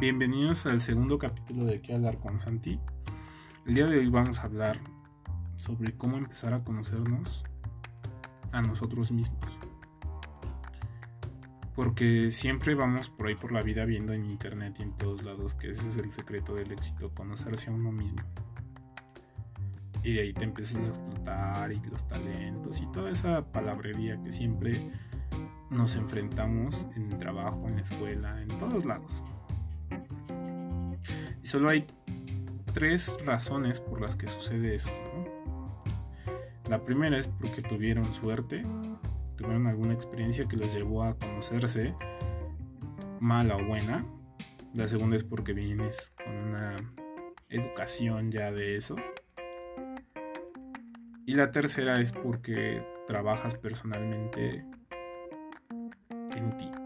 Bienvenidos al segundo capítulo de ¿Qué hablar con Santi? El día de hoy vamos a hablar sobre cómo empezar a conocernos a nosotros mismos. Porque siempre vamos por ahí por la vida viendo en internet y en todos lados que ese es el secreto del éxito, conocerse a uno mismo. Y de ahí te empiezas a explotar y los talentos y toda esa palabrería que siempre nos enfrentamos en el trabajo, en la escuela, en todos lados. Y solo hay tres razones por las que sucede eso. La primera es porque tuvieron suerte, tuvieron alguna experiencia que los llevó a conocerse, mala o buena. La segunda es porque vienes con una educación ya de eso. Y la tercera es porque trabajas personalmente en ti.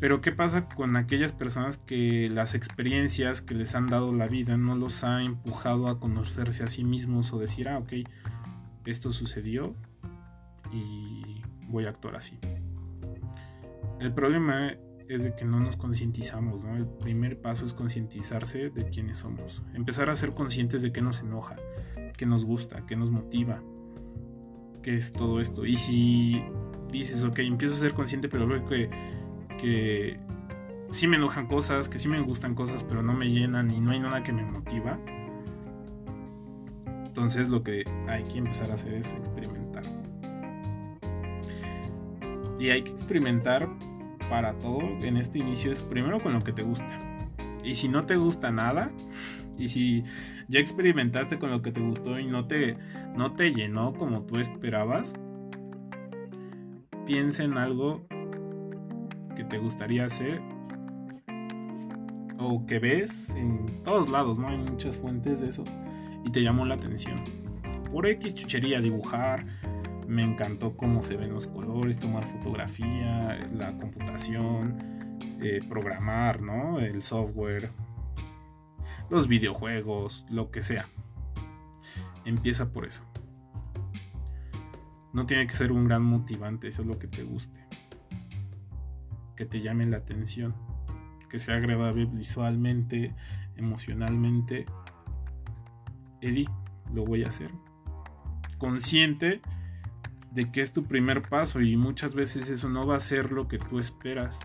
Pero ¿qué pasa con aquellas personas que las experiencias que les han dado la vida no los ha empujado a conocerse a sí mismos o decir, ah, ok, esto sucedió y voy a actuar así? El problema es de que no nos concientizamos, ¿no? El primer paso es concientizarse de quiénes somos. Empezar a ser conscientes de qué nos enoja, qué nos gusta, qué nos motiva, qué es todo esto. Y si dices, ok, empiezo a ser consciente, pero veo que que sí me enojan cosas, que sí me gustan cosas, pero no me llenan y no hay nada que me motiva. Entonces lo que hay que empezar a hacer es experimentar. Y hay que experimentar para todo en este inicio es primero con lo que te gusta. Y si no te gusta nada, y si ya experimentaste con lo que te gustó y no te, no te llenó como tú esperabas, piensa en algo que te gustaría hacer o que ves en todos lados, ¿no? Hay muchas fuentes de eso y te llamó la atención. Por X chuchería, dibujar, me encantó cómo se ven los colores, tomar fotografía, la computación, eh, programar, ¿no? El software, los videojuegos, lo que sea. Empieza por eso. No tiene que ser un gran motivante, eso es lo que te guste que te llame la atención, que sea agradable visualmente, emocionalmente. Eddie, lo voy a hacer. Consciente de que es tu primer paso y muchas veces eso no va a ser lo que tú esperas.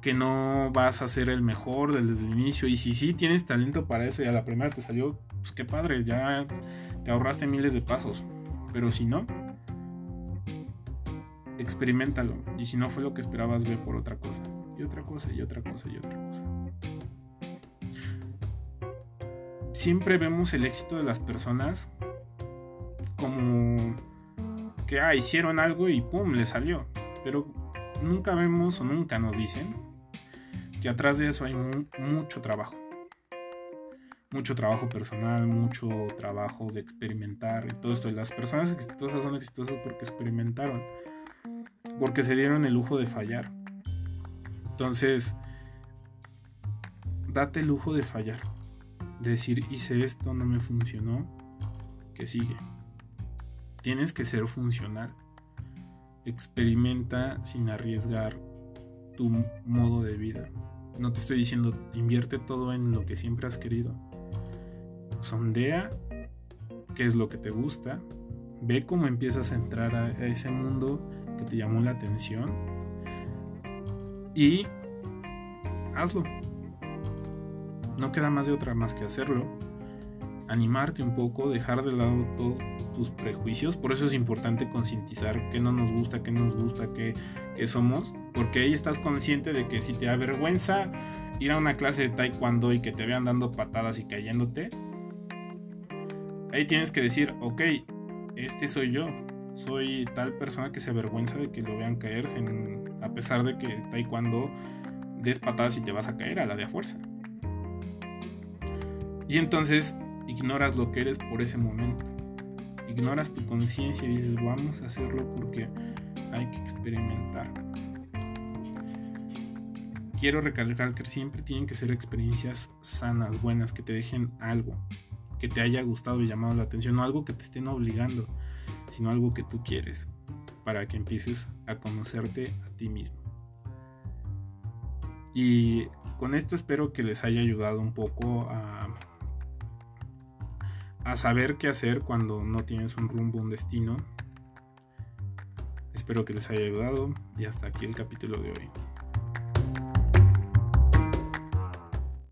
Que no vas a ser el mejor desde el inicio. Y si sí tienes talento para eso y a la primera te salió, pues qué padre, ya te ahorraste miles de pasos. Pero si no, experimentalo. Y si no fue lo que esperabas, ve por otra cosa. Y otra cosa, y otra cosa, y otra cosa. Siempre vemos el éxito de las personas como que ah, hicieron algo y pum, le salió. Pero nunca vemos o nunca nos dicen que atrás de eso hay mucho trabajo. Mucho trabajo personal, mucho trabajo de experimentar y todo esto. Las personas exitosas son exitosas porque experimentaron porque se dieron el lujo de fallar. Entonces, date el lujo de fallar. De decir, hice esto, no me funcionó, que sigue. Tienes que ser funcional. Experimenta sin arriesgar tu modo de vida. No te estoy diciendo, invierte todo en lo que siempre has querido. Sondea qué es lo que te gusta. Ve cómo empiezas a entrar a ese mundo que te llamó la atención y hazlo. No queda más de otra más que hacerlo. Animarte un poco, dejar de lado todos tus prejuicios. Por eso es importante concientizar qué no nos gusta, qué nos gusta, qué, qué somos. Porque ahí estás consciente de que si te avergüenza ir a una clase de taekwondo y que te vean dando patadas y cayéndote, ahí tienes que decir, ok, este soy yo, soy tal persona que se avergüenza de que lo vean caer a pesar de que taekwondo des patadas y te vas a caer a la de a fuerza. Y entonces ignoras lo que eres por ese momento. Ignoras tu conciencia y dices, vamos a hacerlo porque hay que experimentar. Quiero recalcar que siempre tienen que ser experiencias sanas, buenas, que te dejen algo, que te haya gustado y llamado la atención, no algo que te estén obligando sino algo que tú quieres. para que empieces a conocerte a ti mismo. Y con esto espero que les haya ayudado un poco a, a saber qué hacer cuando no tienes un rumbo, un destino. Espero que les haya ayudado y hasta aquí el capítulo de hoy.